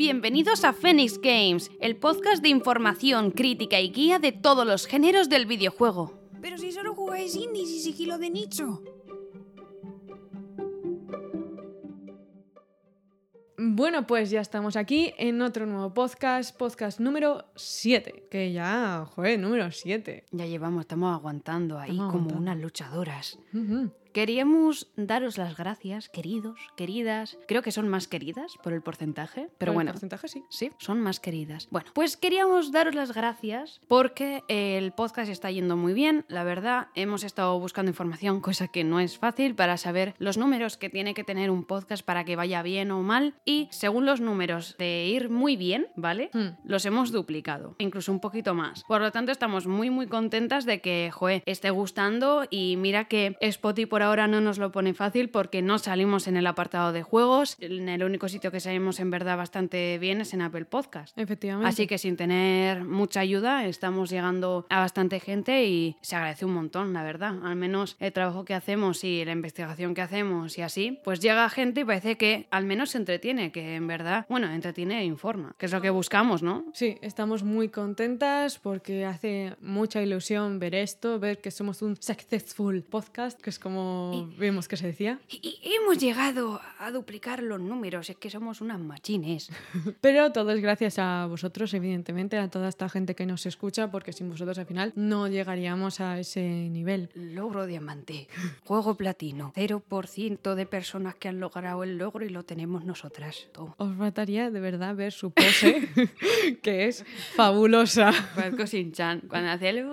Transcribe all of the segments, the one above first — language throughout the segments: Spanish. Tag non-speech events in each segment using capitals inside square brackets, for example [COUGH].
Bienvenidos a Phoenix Games, el podcast de información, crítica y guía de todos los géneros del videojuego. Pero si solo jugáis indies y sigilo de nicho. Bueno, pues ya estamos aquí en otro nuevo podcast, podcast número 7, que ya, joder, número 7. Ya llevamos, estamos aguantando ahí Estamos como aguantando. unas luchadoras. Queríamos daros las gracias, queridos, queridas. Creo que son más queridas por el porcentaje, pero Por el bueno. porcentaje sí. Sí, son más queridas. Bueno, pues queríamos daros las gracias porque el podcast está yendo muy bien. La verdad, hemos estado buscando información, cosa que no es fácil, para saber los números que tiene que tener un podcast para que vaya bien o mal. Y según los números de ir muy bien, ¿vale? Hmm. Los hemos duplicado, incluso un poquito más. Por lo tanto, estamos muy, muy contentas de que, joe, esté gustando. Y mira que Spotify por ahora no nos lo pone fácil porque no salimos en el apartado de juegos. En el único sitio que salimos en verdad bastante bien es en Apple Podcast. Efectivamente. Así que sin tener mucha ayuda estamos llegando a bastante gente y se agradece un montón, la verdad. Al menos el trabajo que hacemos y la investigación que hacemos y así, pues llega gente y parece que al menos se entretiene, que en verdad, bueno, entretiene e informa, que es lo que buscamos, ¿no? Sí, estamos muy contentas porque hace mucha ilusión ver esto, ver que somos un successful podcast, que es como vimos que se decía. Y, y hemos llegado a duplicar los números, es que somos unas machines. [LAUGHS] Pero todo es gracias a vosotros, evidentemente, a toda esta gente que nos escucha, porque sin vosotros al final no llegaríamos a ese nivel. Logro diamante, juego platino, 0% de personas que han logrado el logro y lo tenemos nosotras. Toma. Os mataría de verdad ver su pose, [LAUGHS] que es fabulosa. Parezco Shin-chan, cuando hace el... [LAUGHS]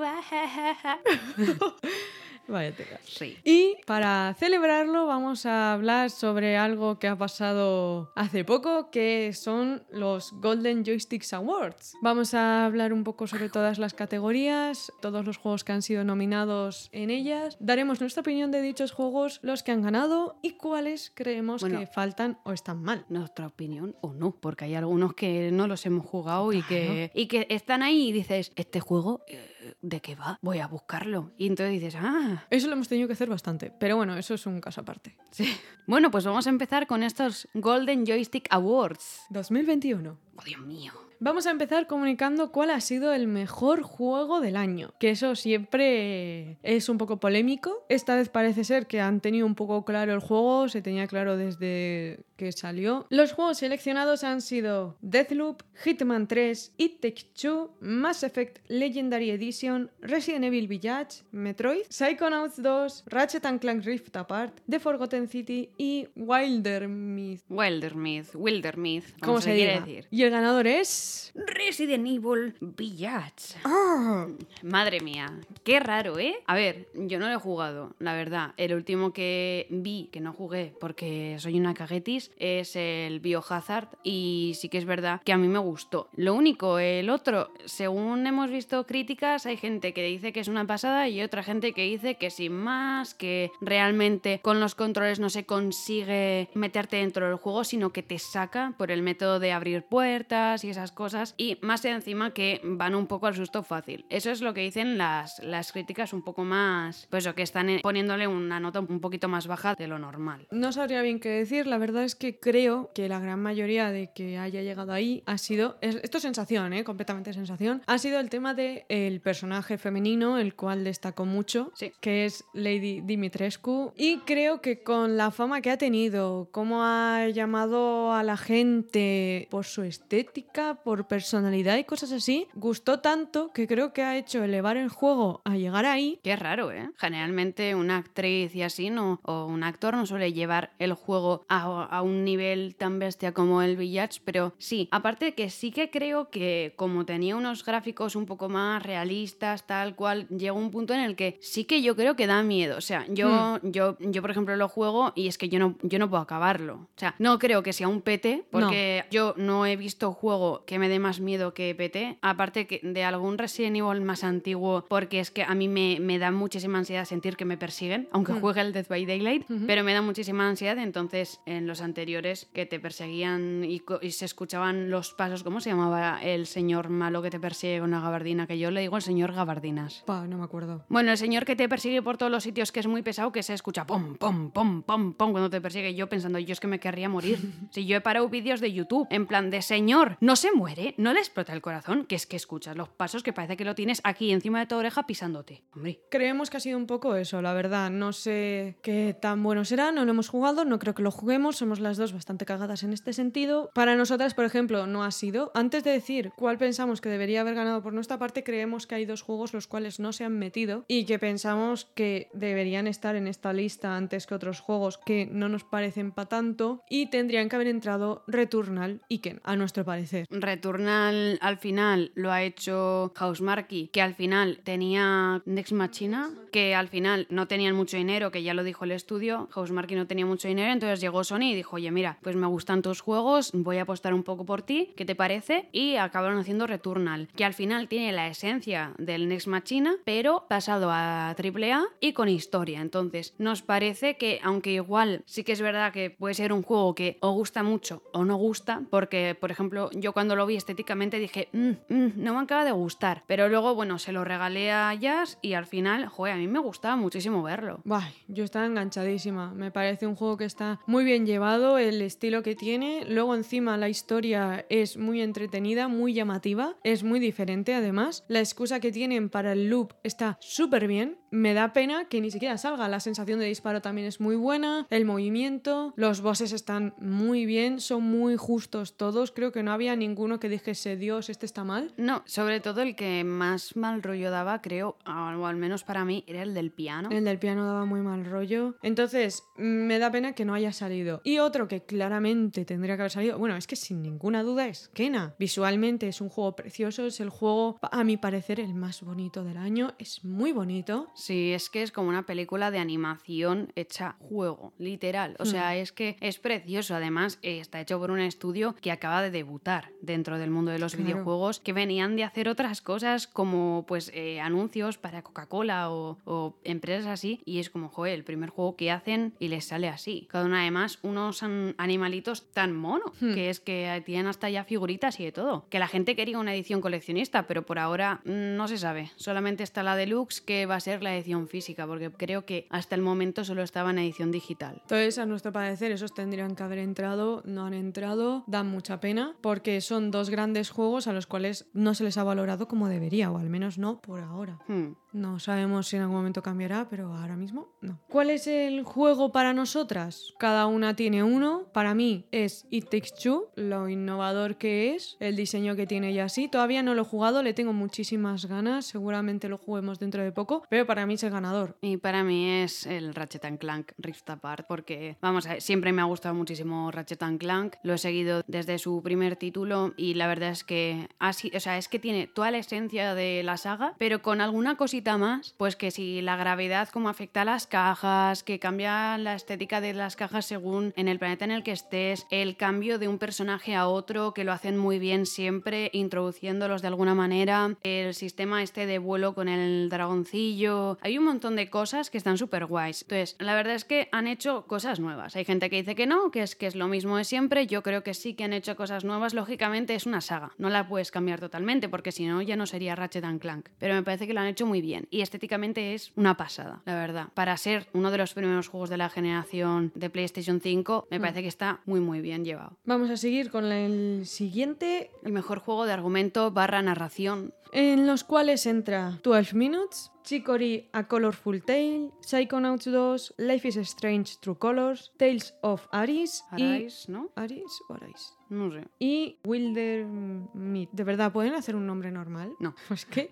Vaya tela. Sí. Y para celebrarlo vamos a hablar sobre algo que ha pasado hace poco, que son los Golden Joysticks Awards. Vamos a hablar un poco sobre todas las categorías, todos los juegos que han sido nominados en ellas. Daremos nuestra opinión de dichos juegos, los que han ganado y cuáles creemos Bueno. que faltan o están mal. Nuestra opinión o no, porque hay algunos que no los hemos jugado y que, y que están ahí y dices, este juego, eh, ¿de qué va? Voy a buscarlo. Y entonces dices, ah, Eso lo hemos tenido que hacer bastante, pero bueno, eso es un caso aparte. sí. Bueno, pues vamos a empezar con estos Golden Joystick Awards. 2021. Oh, Dios mío. Vamos a empezar comunicando cuál ha sido el mejor juego del año, que eso siempre es un poco polémico. Esta vez parece ser que han tenido un poco claro el juego, se tenía claro desde que salió. Los juegos seleccionados han sido Deathloop, Hitman 3, It Takes Two, Mass Effect Legendary Edition, Resident Evil Village, Metroid, Psychonauts 2, Ratchet and Clank Rift Apart, The Forgotten City y Wilder Myth. Wildermyth, Wildermyth, ¿Cómo se, se diga? decir. Y el ganador es... Resident Evil Village. ¡Ah! Madre mía, qué raro, ¿eh? A ver, yo no lo he jugado, la verdad. El último que vi, que no jugué porque soy una caguetis, es el Biohazard y sí que es verdad que a mí me gustó. Lo único, el otro, según hemos visto críticas, hay gente que dice que es una pasada y otra gente que dice que sin más, que realmente con los controles no se consigue meterte dentro del juego, sino que te saca por el método de abrir puertas y esas cosas y más encima que van un poco al susto fácil. Eso es lo que dicen las, las críticas un poco más, pues eso, que están poniéndole una nota un poquito más baja de lo normal. No sabría bien qué decir, la verdad es que creo que la gran mayoría de que haya llegado ahí ha sido, es- esto es sensación, ¿eh? completamente sensación, ha sido el tema del el personaje femenino, el cual destacó mucho, Sí. que es Lady Dimitrescu, y creo que con la fama que ha tenido, cómo ha llamado a la gente por su estética, por personalidad y cosas así, gustó tanto que creo que ha hecho elevar el juego a llegar ahí. Qué raro, ¿eh? Generalmente una actriz y así no, o un actor no suele llevar el juego a, a un nivel tan bestia como el Village, pero sí, aparte de que sí que creo que como tenía unos gráficos un poco más realistas, tal cual, llegó un punto en el que sí que yo creo que da miedo. O sea, yo, yo, yo por ejemplo, lo juego y es que yo no, yo no puedo acabarlo. O sea, no creo que sea un pete, porque yo no he visto juego que me dé más miedo que PT, aparte que de algún Resident Evil más antiguo, porque es que a mí me, me da muchísima ansiedad sentir que me persiguen, aunque Mm. juegue el Death by Daylight, pero me da muchísima ansiedad, entonces en los anteriores que te perseguían y, se escuchaban los pasos, ¿cómo se llamaba el señor malo que te persigue con una gabardina? Que yo le digo el señor gabardinas. Pa, no me acuerdo. Bueno, el señor que te persigue por todos los sitios, que es muy pesado, que se escucha pom, pom, pom, pom, pom cuando te persigue. Yo pensando, yo es que me querría morir. [LAUGHS] si yo he parado vídeos de YouTube, en plan de señor, no se muere, no le explota el corazón, que es que escuchas los pasos que parece que lo tienes aquí encima de tu oreja pisándote. Hombre. Creemos que ha sido un poco eso, la verdad. No sé qué tan bueno será, no lo hemos jugado, no creo que lo juguemos, somos las dos bastante cagadas en este sentido. Para nosotras, por ejemplo, no ha sido. Antes de decir cuál pensamos que debería haber ganado por nuestra parte, creemos que hay dos juegos los cuales no se han metido y que pensamos que deberían estar en esta lista antes que otros juegos que no nos parecen para tanto y tendrían que haber entrado Returnal y Ken, a nuestro parecer. Returnal al final lo ha hecho Housemarque, que al final tenía Next Machina, que al final no tenían mucho dinero, que ya lo dijo el estudio. Housemarque no tenía mucho dinero, entonces llegó Sony y dijo, oye, mira, pues me gustan tus juegos, voy a apostar un poco por ti, ¿qué te parece? Y acabaron haciendo Returnal, que al final tiene la esencia del Next Machina, pero pasado a AAA y con historia. Entonces, nos parece que, aunque igual sí que es verdad que puede ser un juego que o gusta mucho o no gusta, porque, por ejemplo, yo cuando lo vi estéticamente dije, "Mm, mm, no me acaba de gustar. Pero luego, bueno, se lo regalé a Jazz y al final, joder, a mí me gustaba muchísimo verlo. Bah, yo estaba enganchadísima. Me parece un juego que está muy bien llevado, el estilo que tiene. Luego encima la historia es muy entretenida, muy llamativa, es muy diferente además. La excusa que tienen para el loop está súper bien. Me da pena que ni siquiera salga. La sensación de disparo también es muy buena, el movimiento, los bosses están muy bien, son muy justos todos. Creo que no había ninguno que dijese, Dios, este está mal. No, sobre todo el que más mal rollo daba, creo, o al menos para mí, era el del piano. El del piano daba muy mal rollo. Entonces, me da pena que no haya salido. Y otro que claramente tendría que haber salido, bueno, es que sin ninguna duda es Kena. Visualmente es un juego precioso, es el juego, a mi parecer, el más bonito del año. Es muy bonito. Sí, es que es como una película de animación hecha juego, literal. O sea, es que es precioso. Además, eh, está hecho por un estudio que acaba de debutar dentro del mundo de los Claro. videojuegos, que venían de hacer otras cosas como pues eh, anuncios para Coca-Cola o, o empresas así. Y es como, joder, el primer juego que hacen y les sale así. Cada una además unos an- animalitos tan monos, Hmm. que es que tienen hasta ya figuritas y de todo. Que la gente quería una edición coleccionista, pero por ahora no se sabe. Solamente está la deluxe, que va a ser la edición física, porque creo que hasta el momento solo estaba en edición digital. Entonces, a nuestro parecer, esos tendrían que haber entrado, no han entrado, dan mucha pena, porque son dos grandes juegos a los cuales no se les ha valorado como debería, o al menos no por ahora. Hmm. No sabemos si en algún momento cambiará, pero ahora mismo no. ¿Cuál es el juego para nosotras? Cada una tiene uno. Para mí es It Takes Two, lo innovador que es, el diseño que tiene ya así. Todavía no lo he jugado, le tengo muchísimas ganas, seguramente lo juguemos dentro de poco, pero para mí es el ganador. Y para mí es el Ratchet and Clank Rift Apart, porque, vamos ver, siempre me ha gustado muchísimo Ratchet and Clank, lo he seguido desde su primer título y la verdad es que así, o sea, es que tiene toda la esencia de la saga, pero con alguna cosita más, pues que si la gravedad como afecta a las cajas, que cambia la estética de las cajas según en el planeta en el que estés, el cambio de un personaje a otro, que lo hacen muy bien siempre, introduciéndolos de alguna manera, el sistema este de vuelo con el dragoncillo, hay un montón de cosas que están súper guays. Entonces, la verdad es que han hecho cosas nuevas. Hay gente que dice que no, que es que es lo mismo de siempre. Yo creo que sí que han hecho cosas nuevas. Lógicamente es una saga, no la puedes cambiar totalmente porque si no ya no sería Ratchet and Clank. Pero me parece que lo han hecho muy bien y estéticamente es una pasada, la verdad. Para ser uno de los primeros juegos de la generación de PlayStation 5, me parece que está muy muy bien llevado. Vamos a seguir con el siguiente, El mejor juego de argumento barra narración. En los cuales entra 12 Minutes, Chicory A Colorful Tale, Psychonauts 2, Life is Strange True Colors, Tales of Aris Arais, ¿no? y... ¿Aris o Aris? No sé. Y Wilder Meat. ¿De verdad pueden hacer un nombre normal? No. [LAUGHS] Pues que...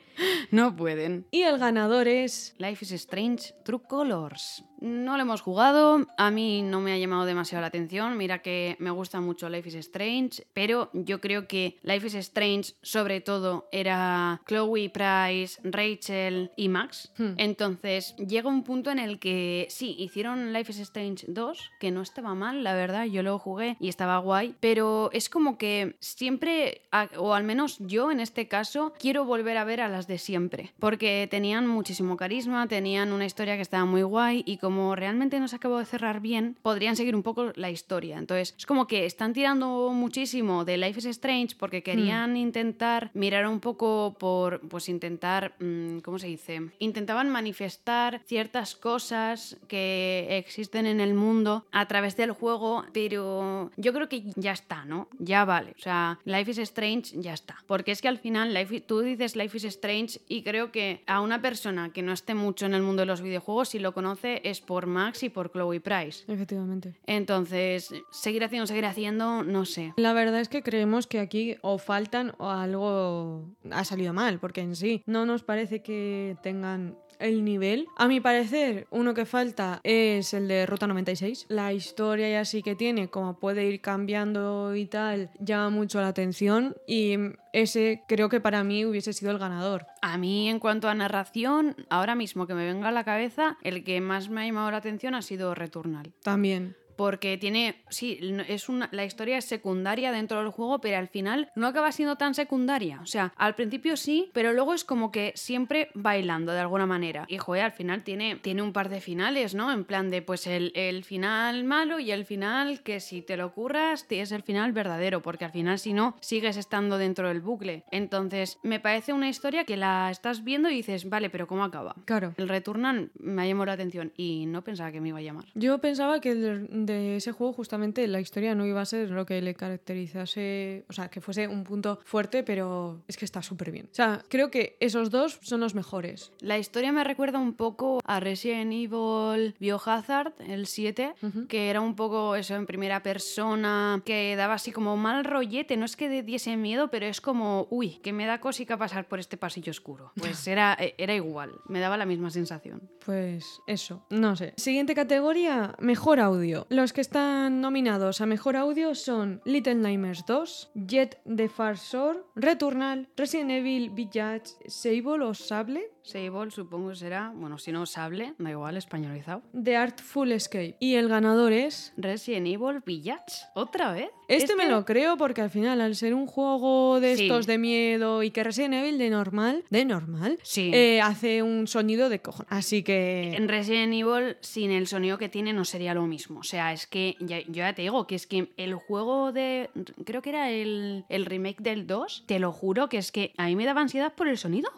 No pueden. Y el ganador es... Life is Strange True Colors. No lo hemos jugado, a mí no me ha llamado demasiado la atención. Mira que me gusta mucho Life is Strange, pero yo creo que Life is Strange, sobre todo, era Chloe Price, Rachel y Max. Hmm. Entonces llega un punto en el que sí, hicieron Life is Strange 2, que no estaba mal, la verdad, yo lo jugué y estaba guay, pero es como que siempre, o al menos yo en este caso, quiero volver a ver a las de siempre, porque tenían muchísimo carisma, tenían una historia que estaba muy guay y como realmente no se acabó de cerrar bien, podrían seguir un poco la historia. Entonces es como que están tirando muchísimo de Life is Strange porque querían intentar mirar un poco por, pues intentar, mm, ¿cómo se dice? Intentaban manifestar ciertas cosas que existen en el mundo a través del juego, pero yo creo que ya está, ¿no? Ya vale. O sea, Life is Strange ya está. Porque es que al final Life, tú dices Life is Strange y creo que a una persona que no esté mucho en el mundo de los videojuegos, si lo conoce es por Max y por Chloe Price. Efectivamente. Entonces, seguir haciendo, seguir haciendo, no sé. La verdad es que creemos que aquí o faltan o algo ha salido mal, porque en sí no nos parece que tengan el nivel. A mi parecer, uno que falta es el de Ruta 96. La historia ya sí que tiene, como puede ir cambiando y tal, llama mucho la atención y ese creo que para mí hubiese sido el ganador. A mí, en cuanto a narración, ahora mismo que me venga a la cabeza, el que más me ha llamado la atención ha sido Returnal. También. Porque tiene, sí, es una, la historia es secundaria dentro del juego, pero al final no acaba siendo tan secundaria. O sea, al principio sí, pero luego es como que siempre bailando de alguna manera. Y joder, al final tiene, tiene un par de finales, ¿no? En plan de, pues el, el final malo y el final que si te lo curras, es el final verdadero, porque al final si no, sigues estando dentro del bucle. Entonces, me parece una historia que la estás viendo y dices, vale, pero ¿cómo acaba? Claro. El Returnal me ha llamado la atención y no pensaba que me iba a llamar. Yo pensaba que de, de ese juego justamente la historia no iba a ser lo que le caracterizase, o sea, que fuese un punto fuerte, pero es que está súper bien. O sea, creo que esos dos son los mejores. La historia me recuerda un poco a Resident Evil Biohazard, el 7, Ujú. que era un poco eso en primera persona, que daba así como mal rollete, no es que diese miedo, pero es como, uy, que me da cosica pasar por este pasillo oscuro. [LAUGHS] Pues era, era igual, me daba la misma sensación. Pues eso, no sé. Siguiente categoría, mejor audio. Los que están nominados a mejor audio son Little Nightmares 2, Jet the Far Shore, Returnal, Resident Evil Village, Sable o Sable, Sable supongo que será, bueno, si no Sable, da igual, españolizado. The Artful Escape. Y el ganador es... Resident Evil Village, ¿otra vez? Este me Este- lo creo porque al final, al ser un juego de Sí. estos de miedo y que Resident Evil de normal, de normal, Sí. eh, hace un sonido de cojones. Así que... En Resident Evil, sin el sonido que tiene, no sería lo mismo. O sea, es que ya- yo ya te digo que es que el juego de. Creo que era el, el remake del 2. Te lo juro que es que a mí me daba ansiedad por el sonido.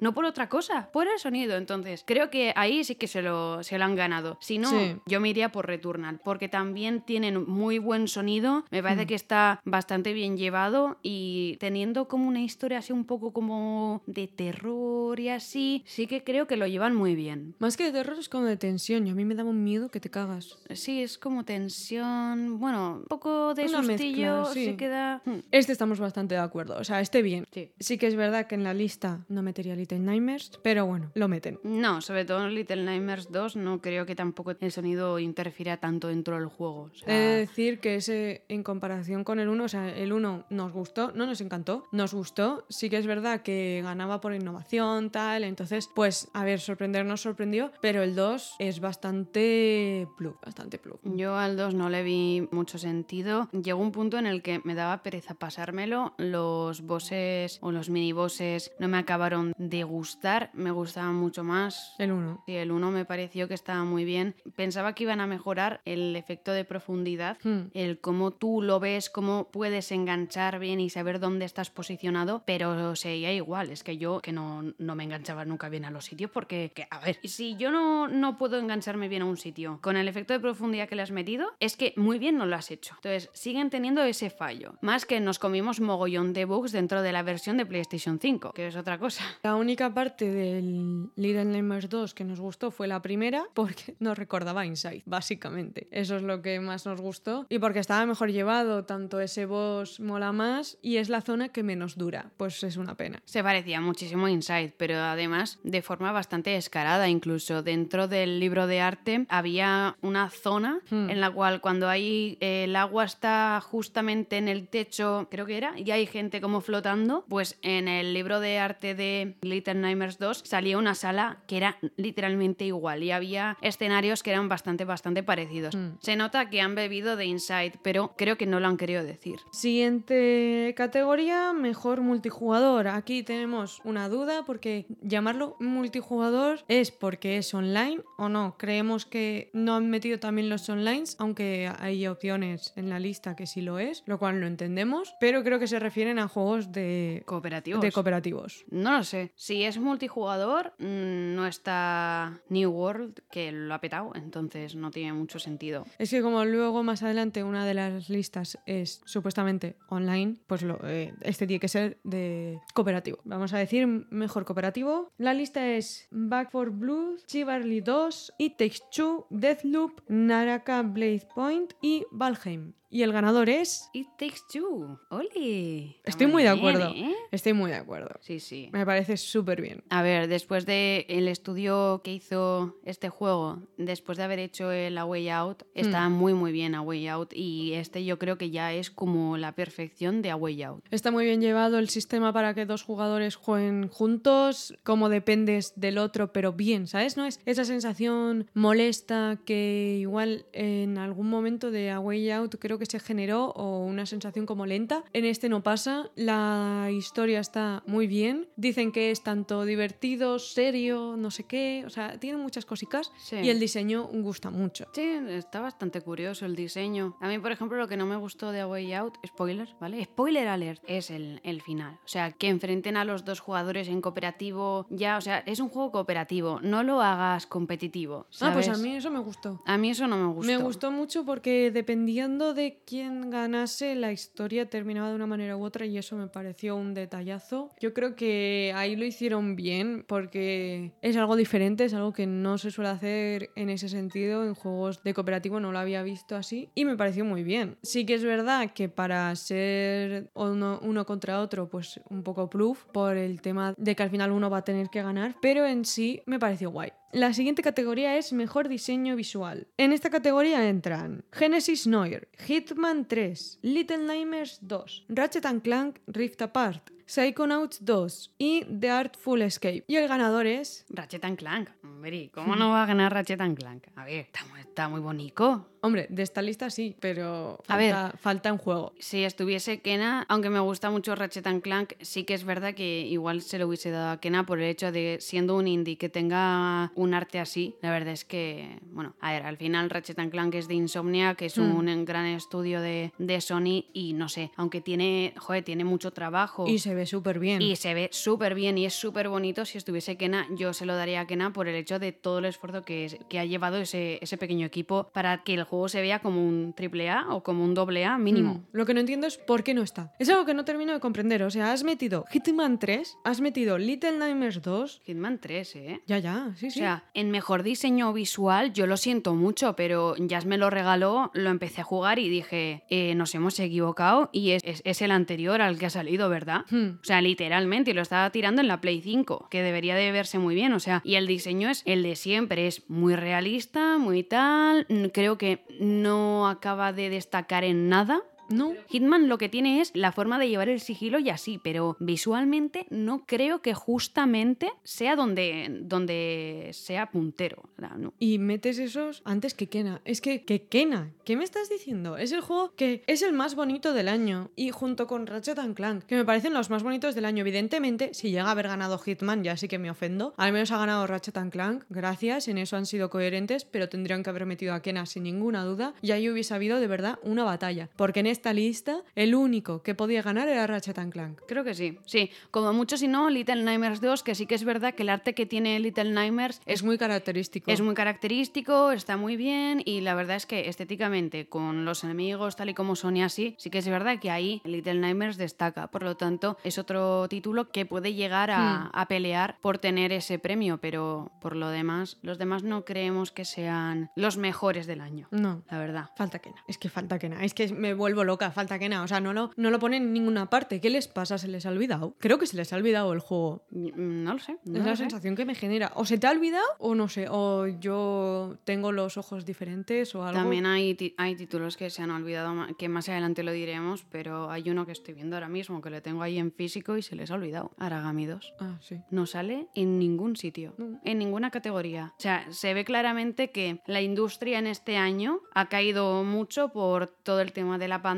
No por otra cosa, por el sonido. Entonces, creo que ahí sí que se lo, se lo han ganado. Si no, Sí. yo me iría por Returnal, porque también tienen muy buen sonido. Me parece Mm. que está bastante bien llevado y teniendo como una historia así un poco como de terror y así, sí que creo que lo llevan muy bien. Más que de terror es como de tensión y a mí me daba un miedo que te cagas. Sí, es como tensión, bueno, un poco de Una sustillo, mezcla, sí. sí queda... Hmm, Este estamos bastante de acuerdo, o sea, este bien. Sí. Sí que es verdad que en la lista no metería Little Nightmares, pero bueno, lo meten. No, sobre todo en Little Nightmares 2 no creo que tampoco el sonido interfiera tanto dentro del juego. o sea, He de decir que ese, en comparación con el 1, o sea, el 1 nos gustó, no nos encantó, nos gustó. Sí que es verdad que ganaba por innovación, tal, entonces, pues, a ver, sorprender nos sorprendió, pero el 2 es bastante plug, bastante plug. Yo al 2 no le vi mucho sentido. Llegó un punto en el que me daba pereza pasármelo. Los bosses o los mini bosses no me acabaron de gustar. Me gustaban mucho más El 1. Sí, el 1 me pareció que estaba muy bien. Pensaba que iban a mejorar el efecto de profundidad, Hmm. el cómo tú lo ves, cómo puedes enganchar bien y saber dónde estás posicionado, pero seguía igual. Es que yo que no, no me enganchaba nunca bien a los sitios porque, que, a ver, si yo no, no puedo engancharme bien a un sitio con el efecto de profundidad que le has metido, es que muy bien no lo has hecho. Entonces, siguen teniendo ese fallo. Más que nos comimos mogollón de bugs dentro de la versión de PlayStation 5, que es otra cosa. La única parte del Little Nightmares 2 que nos gustó fue la primera porque [LAUGHS] nos recordaba Inside, básicamente. Eso es lo que más nos gustó y porque estaba mejor llevado, tanto ese boss mola más y es la zona que menos dura, pues es una pena. Se parecía muchísimo a Inside, pero además de forma bastante descarada. Incluso dentro del libro de arte había una zona Hmm. en la cual cuando hay eh, el agua está justamente en el techo, creo que era, y hay gente como flotando, pues en el libro de arte de Little Nightmares 2 salía una sala que era literalmente igual y había escenarios que eran bastante, bastante parecidos. Hmm. Se nota que han bebido de Inside, pero creo que no lo han querido decir. Siguiente categoría, mejor multijugador. Aquí tenemos una duda porque llamarlo multijugador es porque es online o no. Creemos que no han metido también los online, aunque hay opciones en la lista que sí lo es, lo cual no entendemos, pero creo que se refieren a juegos de, Cooperativos. de cooperativos. No lo sé. Si es multijugador, mm, no está New World, que lo ha petado, entonces no tiene mucho sentido. Es que como luego más adelante una de las listas es supuestamente online, pues lo, eh, este tiene que ser de cooperativo. Vamos a decir mejor cooperativo. La lista es Back for Blood, Chivalry 2, It Takes Two, Deathloop, Naraka Blade Point y Valheim. Y el ganador es... It Takes Two. ¡Oli! Estoy muy de bien, acuerdo. ¿eh? Estoy muy de acuerdo. Sí, sí. Me parece súper bien. A ver, después de el estudio que hizo este juego, después de haber hecho el A Way Out, está muy muy bien A Way Out y este yo creo que ya es como la perfección de A Way Out. Está muy bien llevado el sistema para que dos jugadores jueguen juntos, como dependes del otro, pero bien, ¿sabes? No es esa sensación molesta que igual en algún momento de A Way Out creo que se generó o una sensación como lenta. En este no pasa, la historia está muy bien. Dicen que es tanto divertido, serio, no sé qué, o sea, tiene muchas cositas Sí. y el diseño gusta mucho. Sí, está bastante curioso el diseño. A mí, por ejemplo, lo que no me gustó de A Way Out, spoiler, ¿vale? Spoiler alert, es el, el final. O sea, que enfrenten a los dos jugadores en cooperativo, ya, o sea, es un juego cooperativo, no lo hagas competitivo. Ah, pues a mí eso me gustó. A mí eso no me gustó. Me gustó mucho porque dependiendo de quién ganase, la historia terminaba de una manera u otra y eso me pareció un detallazo. Yo creo que ahí lo hicieron bien porque es algo diferente, es algo que no se suele hacer en ese sentido en juegos de cooperativo, no lo había visto así y me pareció muy bien. Sí que es verdad que para ser uno, uno contra otro, pues un poco proof por el tema de que al final uno va a tener que ganar, pero en sí me pareció guay. La siguiente categoría es Mejor Diseño Visual. En esta categoría entran Genesis Noir, Hitman 3, Little Nightmares 2, Ratchet Clank Rift Apart, Psychonauts 2 y The Artful Escape. Y el ganador es... Ratchet and Clank. Hombre, ¿cómo no va a ganar Ratchet and Clank? A ver, está muy, está muy bonito. Hombre, de esta lista sí, pero A ver. falta, falta un juego. Si estuviese Kena, aunque me gusta mucho Ratchet and Clank, sí que es verdad que igual se lo hubiese dado a Kena por el hecho de, siendo un indie, que tenga un arte así. La verdad es que, bueno, a ver, al final Ratchet and Clank es de Insomnia, que es un gran estudio de, de Sony y no sé, aunque tiene, joder, tiene mucho trabajo. Y se ve súper bien. Y se ve súper bien y es súper bonito. Si estuviese Kena, yo se lo daría a Kena por el hecho de todo el esfuerzo que, que ha llevado ese, ese pequeño equipo para que el juego se vea como un triple A o como un doble A mínimo. Mm, Lo que no entiendo es por qué no está. Es algo que no termino de comprender. O sea, has metido Hitman 3, has metido Little Nightmares 2. Hitman 3, ¿eh? Ya, ya, sí, O sí. sea, en mejor diseño visual, yo lo siento mucho, pero Jazz me lo regaló, lo empecé a jugar y dije, eh, nos hemos equivocado y es, es- es el anterior al que ha salido, ¿verdad? Hmm. O sea, literalmente, y lo estaba tirando en la Play 5, que debería de verse muy bien, o sea, y el diseño es el de siempre, es muy realista, muy tal, creo que no acaba de destacar en nada. No. Hitman lo que tiene es la forma de llevar el sigilo y así, pero visualmente no creo que justamente sea donde, donde sea puntero. No. Y metes esos antes que Kena. Es que, que Kena, ¿qué me estás diciendo? Es el juego que es el más bonito del año. Y junto con Ratchet and Clank, que me parecen los más bonitos del año. Evidentemente, si llega a haber ganado Hitman, ya sí que me ofendo. Al menos ha ganado Ratchet and Clank. Gracias, en eso han sido coherentes, pero tendrían que haber metido a Kena sin ninguna duda. Y ahí hubiese habido de verdad una batalla. Porque en esta lista el único que podía ganar era Ratchet and Clank. Creo que sí, sí. Como mucho, si no, Little Nightmares 2, que sí que es verdad que el arte que tiene Little Nightmares Es muy característico. Es muy característico, está muy bien y la verdad es que estéticamente, con los enemigos tal y como son y así, sí que es verdad que ahí Little Nightmares destaca. Por lo tanto, es otro título que puede llegar a, a pelear por tener ese premio, pero por lo demás, los demás no creemos que sean los mejores del año, No. la verdad. Falta que nada. Es que falta que nada. Es que me vuelvo loca. Falta que nada. O sea, no lo, no lo ponen en ninguna parte. ¿Qué les pasa? ¿Se les ha olvidado? Creo que se les ha olvidado el juego. Mm, No lo sé. no es lo la sé. sensación que me genera. O se te ha olvidado o no sé. O yo tengo los ojos diferentes o algo. También hay, hay títulos que se han olvidado, que más adelante lo diremos, pero hay uno que estoy viendo ahora mismo, que le tengo ahí en físico y se les ha olvidado. Aragami 2. Ah, sí. No sale en ningún sitio, No. en ninguna categoría. O sea, se ve claramente que la industria en este año ha caído mucho por todo el tema de la pandemia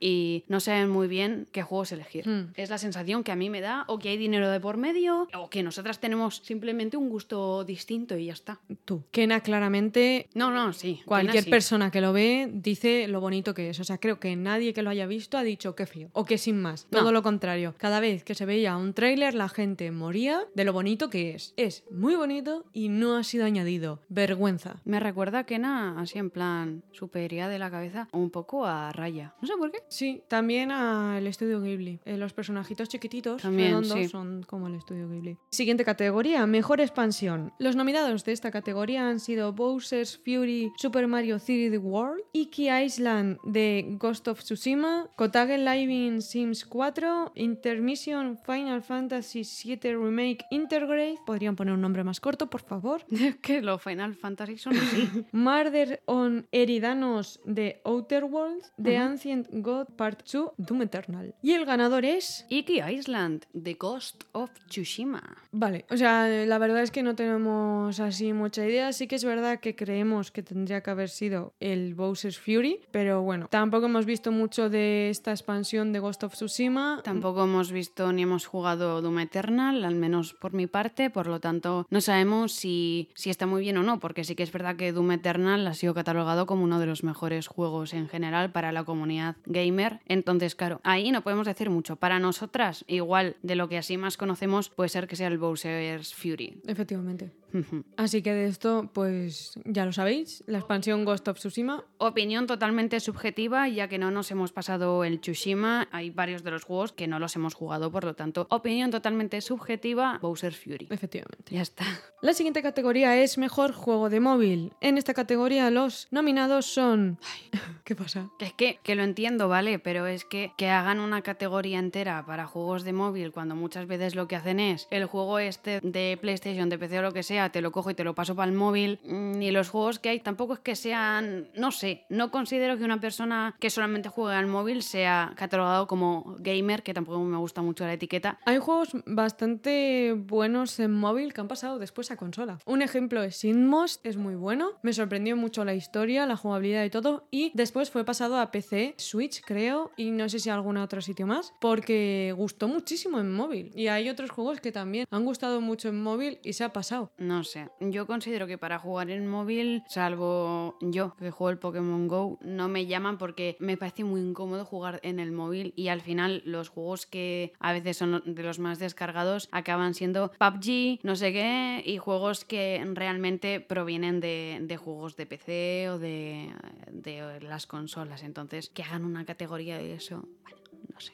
y no saben muy bien qué juegos elegir. Hmm. Es la sensación que a mí me da, o que hay dinero de por medio, o que nosotras tenemos simplemente un gusto distinto y ya está. Tú. Kena claramente No, no, sí. Cualquier Kena sí. persona que lo ve dice lo bonito que es. O sea, creo que nadie que lo haya visto ha dicho qué feo. O que sin más. No. Todo lo contrario. Cada vez que se veía un tráiler, la gente moría de lo bonito que es. Es muy bonito y no ha sido añadido. Vergüenza. Me recuerda a Kena, así en plan, superioridad de la cabeza, un poco a Raya. No sé por qué. Sí, también al estudio Ghibli. Eh, los personajitos chiquititos, También, redondos, sí. son como el estudio Ghibli. Siguiente categoría, mejor expansión. Los nominados de esta categoría han sido Bowser's Fury, Super Mario 3D World, Iki Island de Ghost of Tsushima, Kotage Living Sims 4, Intermission Final Fantasy VII Remake Intergrade. Podrían poner un nombre más corto, por favor. [LAUGHS] que los Final Fantasy son así. [LAUGHS] Murder on Eridanos de Outer Worlds, The Ancient God Part 2, Doom Eternal. Y el ganador es... Iki Island, The Ghost of Tsushima. Vale, o sea, la verdad es que no tenemos así mucha idea. Sí que es verdad que creemos que tendría que haber sido el Bowser's Fury, pero bueno, tampoco hemos visto mucho de esta expansión de Ghost of Tsushima. Tampoco hemos visto ni hemos jugado Doom Eternal, al menos por mi parte, por lo tanto no sabemos si, si está muy bien o no, porque sí que es verdad que Doom Eternal ha sido catalogado como uno de los mejores juegos en general para la comunidad gamer. Entonces, claro, ahí no podemos decir mucho. Para nosotras, igual de lo que así más conocemos, puede ser que sea el Bowser's Fury. Efectivamente. Así que de esto, pues ya lo sabéis, la expansión Ghost of Tsushima. Opinión totalmente subjetiva, ya que no nos hemos pasado el Tsushima. Hay varios de los juegos que no los hemos jugado, por lo tanto, opinión totalmente subjetiva, Bowser Fury. Efectivamente. Ya está. [LAUGHS] La siguiente categoría es Mejor Juego de Móvil. En esta categoría los nominados son... [LAUGHS] ¿Qué pasa? Que es que, que lo entiendo, ¿vale? Pero es que que hagan una categoría entera para juegos de móvil cuando muchas veces lo que hacen es el juego este de PlayStation, de PC o lo que sea, te lo cojo y te lo paso para el móvil. mm, Y los juegos que hay tampoco es que sean, no sé, no considero que una persona que solamente juegue al móvil sea catalogado como gamer, que tampoco me gusta mucho la etiqueta. Hay juegos bastante buenos en móvil que han pasado después a consola. Un ejemplo es Sinmost, es muy bueno. Me sorprendió mucho la historia, la jugabilidad y todo. Y después fue pasado a PC, Switch creo, y no sé si algún otro sitio más, porque gustó muchísimo en móvil. Y hay otros juegos que también han gustado mucho en móvil y se ha pasado. No sé, yo considero que para jugar en móvil, salvo yo que juego el Pokémon Go, no me llaman porque me parece muy incómodo jugar en el móvil y al final los juegos que a veces son de los más descargados acaban siendo PUBG, no sé qué, y juegos que realmente provienen de, de juegos de PC o de, de las consolas. Entonces, que hagan una categoría de eso, bueno,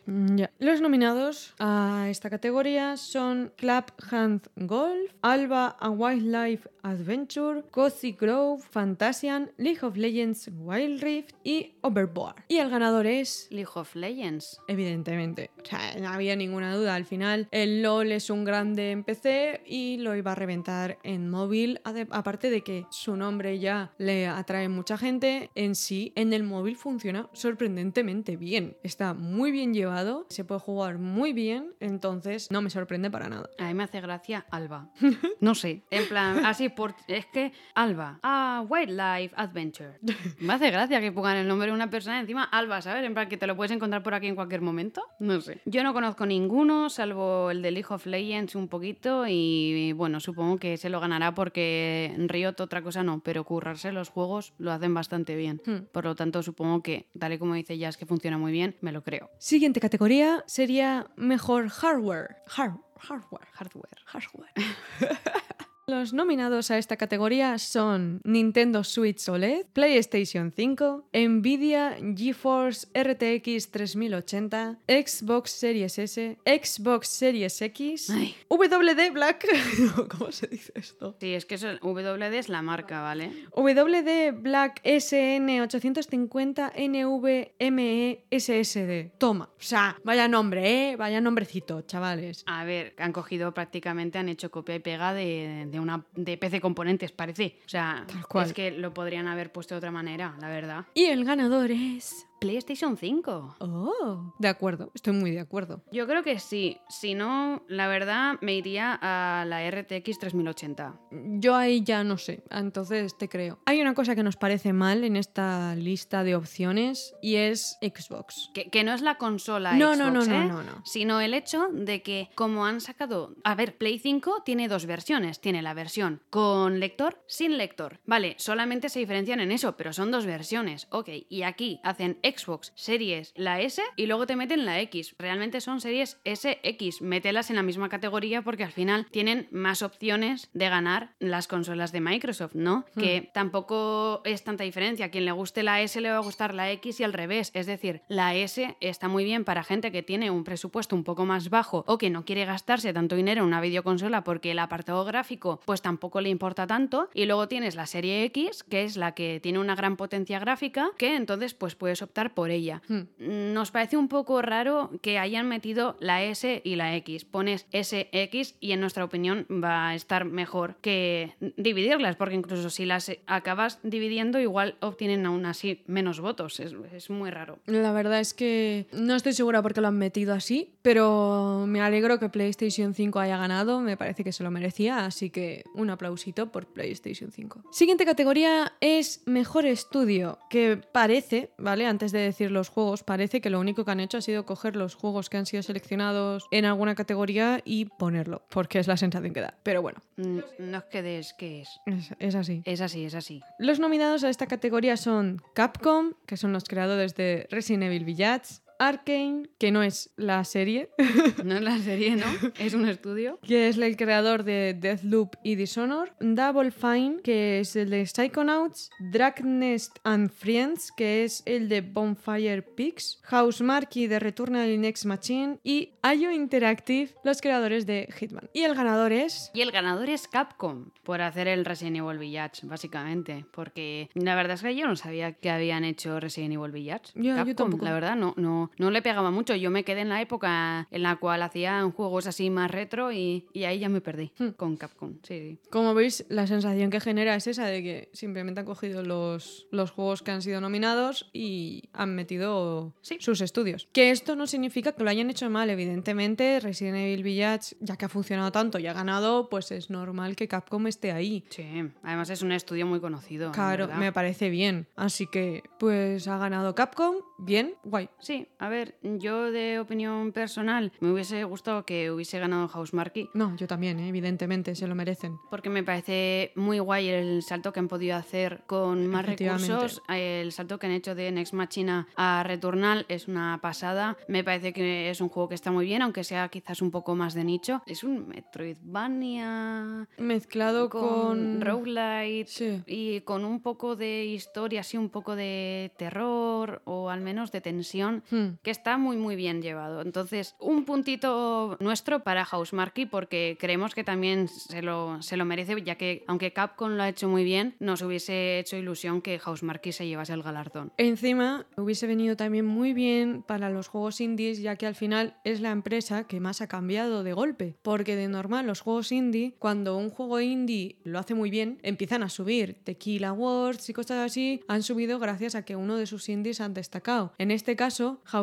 Mm. Los nominados a esta categoría son Clap Hand Golf, Alba a Wildlife Adventure, Cozy Grove, Fantasian, League of Legends Wild Rift y Overboard. Y el ganador es League of Legends. Evidentemente, o sea, no había ninguna duda. Al final, el LOL es un grande en PC y lo iba a reventar en móvil. Aparte de que su nombre ya le atrae mucha gente, en sí, en el móvil funciona sorprendentemente bien. Está muy bien bien llevado, se puede jugar muy bien, entonces no me sorprende para nada. A mí me hace gracia Alba. [LAUGHS] No sé, en plan, así por... Es que Alba, ah, Wildlife Adventure. Me hace gracia que pongan el nombre de una persona encima Alba, ¿sabes? En plan que te lo puedes encontrar por aquí en cualquier momento. No sé. Yo no conozco ninguno, salvo el de League of Legends un poquito y bueno, supongo que se lo ganará porque Riot otra cosa no, pero currarse los juegos lo hacen bastante bien. Hmm. Por lo tanto, supongo que, tal y como dice Jazz, que funciona muy bien, me lo creo. Siguiente categoría sería mejor hardware. Har- hardware. Hardware. Hardware. [LAUGHS] Los nominados a esta categoría son Nintendo Switch OLED, PlayStation 5, Nvidia GeForce RTX 3080, Xbox Series S, Xbox Series X, Ay. WD Black, [LAUGHS] ¿cómo se dice esto? Sí, es que eso, WD es la marca, ¿vale? WD Black SN850 NVMe SSD. Toma, o sea, vaya nombre, ¿eh? Vaya nombrecito, chavales. A ver, han cogido prácticamente, han hecho copia y pega de, de una de PC Componentes, parece. O sea, es que lo podrían haber puesto de otra manera, la verdad. Y el ganador es... PlayStation 5. Oh, de acuerdo, estoy muy de acuerdo. Yo creo que sí. Si no, la verdad, me iría a la RTX 3080. Yo ahí ya no sé, entonces te creo. Hay una cosa que nos parece mal en esta lista de opciones y es Xbox. Que, que no es la consola No, Xbox, no, no, no, ¿eh? no, no. Sino el hecho de que, como han sacado. A ver, Play 5 tiene dos versiones. Tiene la versión con lector, sin lector. Vale, solamente se diferencian en eso, pero son dos versiones. Ok, y aquí hacen Xbox Series la S y luego te meten la X. Realmente son series SX. Mételas en la misma categoría porque al final tienen más opciones de ganar las consolas de Microsoft, ¿no? Hmm. Que tampoco es tanta diferencia. A quien le guste la S le va a gustar la X y al revés. Es decir, la S está muy bien para gente que tiene un presupuesto un poco más bajo o que no quiere gastarse tanto dinero en una videoconsola porque el apartado gráfico pues tampoco le importa tanto. Y luego tienes la serie X, que es la que tiene una gran potencia gráfica, que entonces pues puedes optar por ella. Hmm. Nos parece un poco raro que hayan metido la S y la X. Pones SX y en nuestra opinión va a estar mejor que dividirlas, porque incluso si las acabas dividiendo igual obtienen aún así menos votos. Es, es muy raro. La verdad es que no estoy segura por qué lo han metido así, pero me alegro que PlayStation 5 haya ganado, me parece que se lo merecía, así que un aplausito por PlayStation 5. Siguiente categoría es Mejor Estudio, que parece, ¿vale? Antes de decir los juegos, parece que lo único que han hecho ha sido coger los juegos que han sido seleccionados en alguna categoría y ponerlo, porque es la sensación que da. Pero bueno, Mm, No es que des que es. es, es así. Es así, es así. Los nominados a esta categoría son Capcom, que son los creadores de Resident Evil Village, Arkane, que no es la serie, [LAUGHS] No es la serie, ¿no? Es un estudio. que es el creador de Deathloop y Dishonor, Double Fine, que es el de Psychonauts, Dragnest and Friends, que es el de Bonfire Peaks, Housemarque de Returnal Next Machine y IO Interactive, los creadores de Hitman. Y el ganador es... Y el ganador es Capcom, por hacer el Resident Evil Village, básicamente. Porque la verdad es que yo no sabía que habían hecho Resident Evil Village. Yo Capcom, tampoco. la verdad, no, no, no le pegaba mucho. Yo me quedé en la época en la cual hacían juegos así más retro y, y ahí ya me perdí Hmm. con Capcom. Sí. Como veis, la sensación que genera es esa de que simplemente han cogido los, los juegos que han sido nominados y han metido Sí. sus estudios. Que esto no significa que lo hayan hecho mal, evidentemente. Resident Evil Village, ya que ha funcionado tanto y ha ganado, pues es normal que Capcom esté ahí. Sí, además es un estudio muy conocido. la Claro, me parece bien. Así que, pues ha ganado Capcom, bien, guay. Sí, a ver, yo de opinión personal me hubiese gustado que hubiese ganado Housemarque No, yo también, ¿eh? evidentemente, se lo merecen. porque me parece muy guay el salto que han podido hacer con más recursos. El salto que han hecho de Next Machina a Returnal es una pasada. Me parece que es un juego que está muy bien, aunque sea quizás un poco más de nicho. Es un Metroidvania Mezclado con, con... roguelite Sí. y con un poco de historia, así un poco de terror o al menos de tensión Hmm. Que está muy muy bien llevado. Entonces, un puntito nuestro para Housemarque porque creemos que también se lo, se lo merece, ya que aunque Capcom lo ha hecho muy bien, nos hubiese hecho ilusión que Housemarque se llevase el galardón. Encima, hubiese venido también muy bien para los juegos indies, ya que al final es la empresa que más ha cambiado de golpe. Porque de normal, los juegos indie, cuando un juego indie lo hace muy bien, empiezan a subir. Tequila Awards y cosas así han subido gracias a que uno de sus indies han destacado. En este caso, Housemarque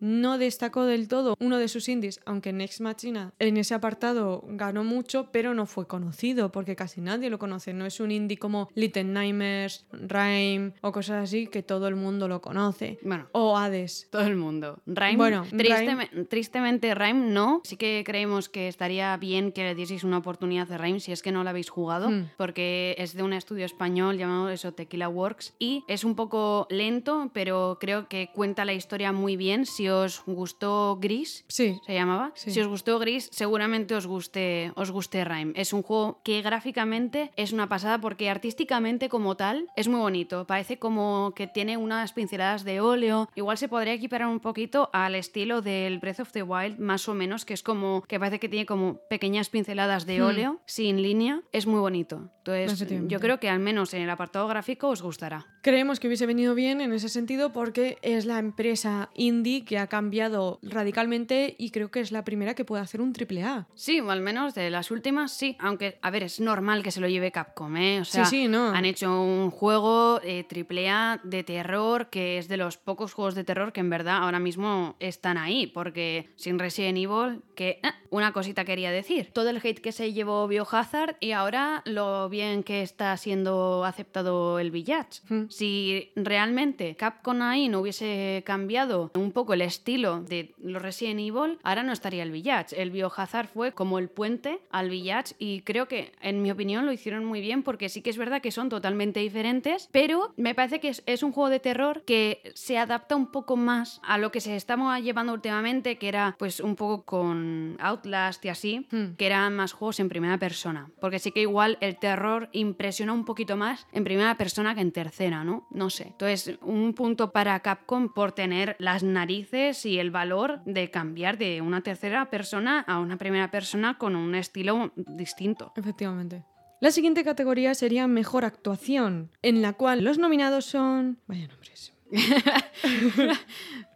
no destacó del todo uno de sus indies, aunque Next Machina en ese apartado ganó mucho, pero no fue conocido porque casi nadie lo conoce. No es un indie como Little Nightmares, Rhyme o cosas así que todo el mundo lo conoce. Bueno, O Hades. todo el mundo. Rhyme, Bueno, tristeme- tristemente Rhyme no. Sí que creemos que estaría bien que le dieseis una oportunidad a Rhyme si es que no la habéis jugado, Hmm. porque es de un estudio español llamado eso Tequila Works y es un poco lento, pero creo que cuenta la historia muy bien. Si os gustó Gris, Sí. se llamaba. Sí. Si os gustó Gris, seguramente os guste, os guste Rhyme. Es un juego que gráficamente es una pasada porque artísticamente como tal es muy bonito. Parece como que tiene unas pinceladas de óleo. Igual se podría equiparar un poquito al estilo del Breath of the Wild, más o menos, que es como que parece que tiene como pequeñas pinceladas de Hmm. óleo sin línea. Es muy bonito. Entonces, yo creo que al menos en el apartado gráfico os gustará. Creemos que hubiese venido bien en ese sentido porque es la empresa indie que ha cambiado radicalmente y creo que es la primera que puede hacer un triple A. Sí, o al menos de las últimas, sí. Aunque, a ver, es normal que se lo lleve Capcom, ¿eh? O sea, sí, sí, no. han hecho un juego eh, AAA de terror que es de los pocos juegos de terror que en verdad ahora mismo están ahí. Porque sin Resident Evil, que ah, una cosita quería decir. Todo el hate que se llevó Biohazard y ahora lo bien que está siendo aceptado el Village. Hmm. Si realmente Capcom ahí no hubiese cambiado un poco el estilo de los Resident Evil, ahora no estaría el Village. El Biohazard fue como el puente al Village y creo que, en mi opinión, lo hicieron muy bien porque sí que es verdad que son totalmente diferentes, pero me parece que es, es un juego de terror que se adapta un poco más a lo que se estaba llevando últimamente, que era pues un poco con Outlast y así, Hmm. que eran más juegos en primera persona. Porque sí que igual el terror impresiona un poquito más en primera persona que en tercera, ¿no? No sé. Entonces, un punto para Capcom por tener las narices y el valor de cambiar de una tercera persona a una primera persona con un estilo distinto. Efectivamente. La siguiente categoría sería Mejor Actuación, en la cual los nominados son... Vaya nombres. [LAUGHS]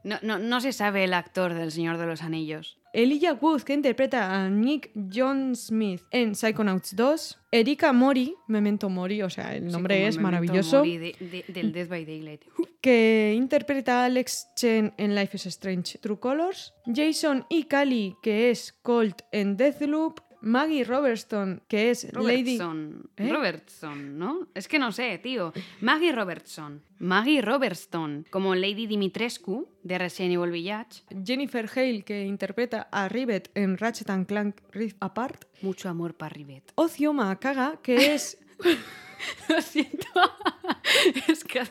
No, no, no se sabe el actor del Señor de los Anillos. Elijah Wood, que interpreta a Nick John Smith en Psychonauts 2. Erika Mori, Memento Mori, o sea, el nombre es Memento maravilloso. Mori de- de- del Death by Daylight. que interpreta a Alex Chen en Life is Strange True Colors, Jason y Kali, que es Colt en Deathloop, Maggie Robertson, que es Lady... Robertson. ¿Eh? Robertson, ¿no? Es que no sé, tío. Maggie Robertson. Maggie Robertson, como Lady Dimitrescu de Resident Evil Village. Jennifer Hale, que interpreta a Rivet en Ratchet and Clank Rift Apart, Mucho amor para Rivet. Ozioma Akaga, que es... [LAUGHS] Lo siento. [LAUGHS] es que,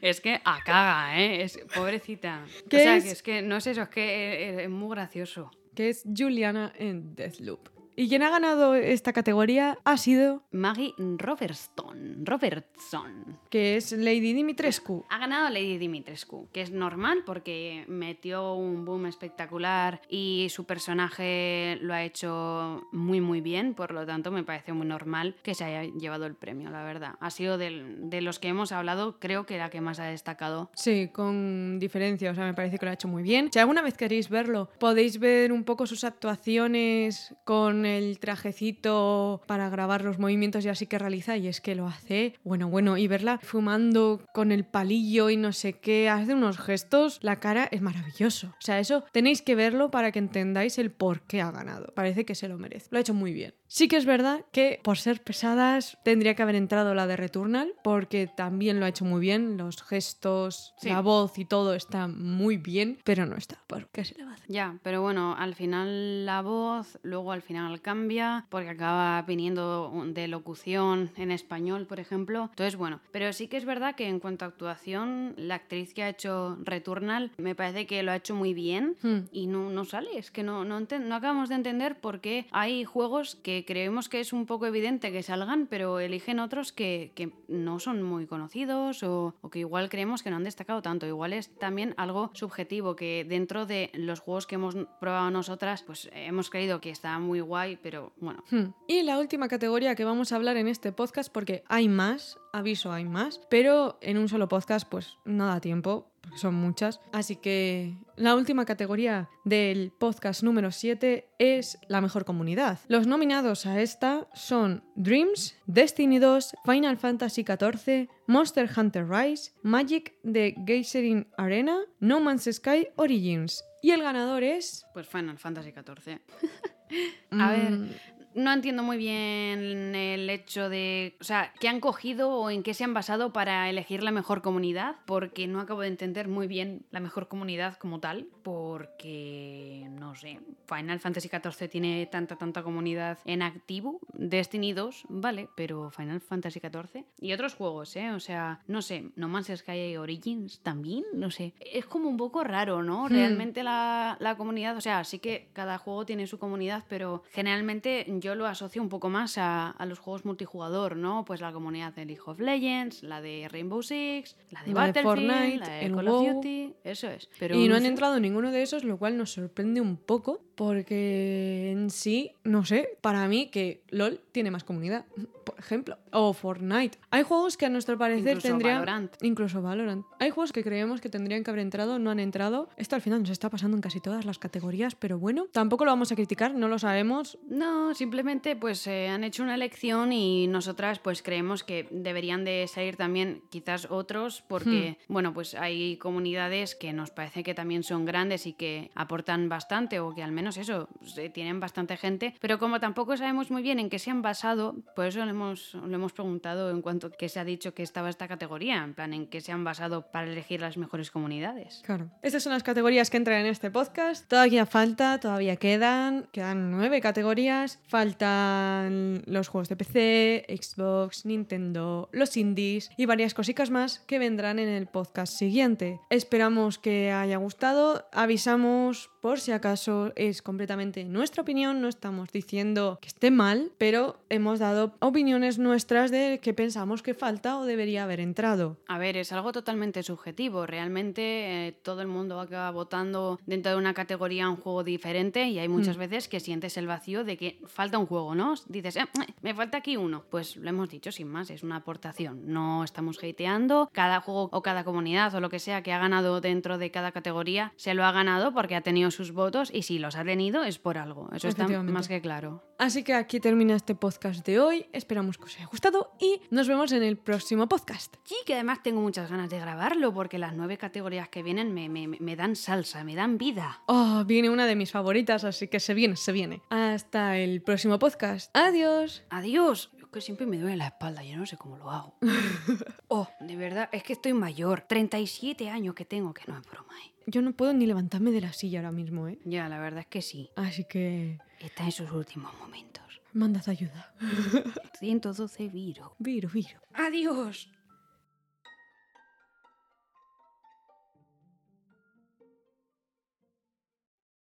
es que acaga, ¿eh? Es, pobrecita. ¿Qué o sea, es? que es que no es eso, es que es, es muy gracioso. que es Juliana en Deathloop. Y quien ha ganado esta categoría ha sido, Maggie Robertson. Robertson. que es Lady Dimitrescu. Ha ganado Lady Dimitrescu, que es normal porque metió un boom espectacular y su personaje lo ha hecho muy muy bien, por lo tanto me parece muy normal que se haya llevado el premio, la verdad. Ha sido del- de los que hemos hablado, creo que la que más ha destacado. Sí, con diferencia, o sea, me parece que lo ha hecho muy bien. Si alguna vez queréis verlo, podéis ver un poco sus actuaciones con el trajecito para grabar los movimientos y así que realiza, y es que lo hace, bueno, bueno, y verla fumando con el palillo y no sé qué, hace unos gestos, la cara es maravilloso. O sea, eso tenéis que verlo para que entendáis el por qué ha ganado. Parece que se lo merece. Lo ha hecho muy bien. Sí que es verdad que por ser pesadas tendría que haber entrado la de Returnal, porque también lo ha hecho muy bien, los gestos, Sí. la voz y todo está muy bien, pero no está. ¿Por qué se le va a hacer? Ya, pero bueno, al final la voz, luego al final cambia, porque acaba viniendo de locución en español, por ejemplo. Entonces, bueno, pero sí que es verdad que en cuanto a actuación, la actriz que ha hecho Returnal me parece que lo ha hecho muy bien Hmm. y no, no sale. Es que no, no, no acabamos de entender por qué hay juegos que creemos que es un poco evidente que salgan, pero eligen otros que, que no son muy conocidos o, o que igual creemos que no han destacado tanto. Igual es también algo subjetivo, que dentro de los juegos que hemos probado nosotras, pues hemos creído que está muy guay, pero bueno. Hmm. Y la última categoría que vamos a hablar en este podcast, porque hay más, aviso, hay más, pero en un solo podcast pues no da tiempo. porque son muchas. Así que la última categoría del podcast número 7 es la mejor comunidad. Los nominados a esta son Dreams, Destiny 2, Final Fantasy XIV, Monster Hunter Rise, Magic the Gathering Arena, No Man's Sky Origins. Y el ganador es... Pues Final Fantasy XIV. [LAUGHS] A ver, mm, no entiendo muy bien el hecho de, o sea, qué han cogido o en qué se han basado para elegir la mejor comunidad, porque no acabo de entender muy bien la mejor comunidad como tal, porque no sé, Final Fantasy XIV tiene tanta tanta comunidad en activo, Destiny 2, vale, pero Final Fantasy XIV y otros juegos, eh, o sea, no sé, No Man's Sky Origins también, no sé, es como un poco raro, ¿no? Hmm. Realmente la, la comunidad, o sea, sí que cada juego tiene su comunidad, pero generalmente yo lo asocio un poco más a, a los juegos multijugador, ¿no? Pues la comunidad de League of Legends, la de Rainbow Six, la de La de Battlefield, Fortnite, la de el Call WoW. of Duty, eso es. Pero y no han entrado ninguno de esos, lo cual nos sorprende un poco, porque en sí, no sé, para mí que LOL tiene más comunidad, [LAUGHS] por ejemplo, o Fortnite. Hay juegos que a nuestro parecer Incluso tendrían... Valorant. Incluso Valorant. Hay juegos que creemos que tendrían que haber entrado, no han entrado. Esto al final nos está pasando en casi todas las categorías, pero bueno, tampoco lo vamos a criticar, no lo sabemos. No, simplemente pues eh, han hecho una elección y nosotras pues creemos que deberían de salir también quizás otros porque bueno pues hay comunidades que nos parece que también son grandes y que aportan bastante o que al menos eso se- tienen bastante gente pero como tampoco sabemos muy bien en qué se han basado por eso le hemos, le hemos preguntado en cuanto que se ha dicho que estaba esta categoría en plan en qué se han basado para elegir las mejores comunidades. Claro. Estas son las categorías que entran en este podcast. Todavía falta, todavía quedan. Quedan nueve categorías. Faltan los juegos de PC, Xbox, Nintendo, los indies y varias cositas más que vendrán en el podcast siguiente. Esperamos que haya gustado. Avisamos por si acaso es completamente nuestra opinión. No estamos diciendo que esté mal, pero hemos dado opiniones nuestras de qué pensamos que falta o debería haber entrado. A ver, es algo totalmente subjetivo. Realmente eh, todo el mundo acaba votando dentro de una categoría un juego diferente y hay muchas veces que sientes el vacío de que falta un juego, ¿no? Dices, "Eh, eh, me falta aquí uno. Pues lo hemos dicho sin más, es una aportación. No estamos hateando. Cada juego o cada comunidad o lo que sea que ha ganado dentro de cada categoría se lo ha ganado porque ha tenido sus votos y si los ha tenido es por algo. Eso está más que claro. Así que aquí termina este podcast de hoy. Esperamos que os haya gustado y nos vemos en el próximo podcast. Sí, que además tengo muchas ganas de grabarlo porque las nueve categorías que vienen me, me- me dan salsa, me dan vida. Oh, viene una de mis favoritas, así que se viene, se viene. Hasta el próximo podcast. Adiós. Adiós. Es que siempre me duele la espalda, yo no sé cómo lo hago. [LAUGHS] oh, de verdad, es que estoy mayor. 37 años que tengo, que no es broma. ¿eh? Yo no puedo ni levantarme de la silla ahora mismo, ¿eh? Ya, la verdad es que sí. Así que Está en sus últimos momentos. mandad ayuda. [LAUGHS] 112 virus. Viro, viro. Adiós.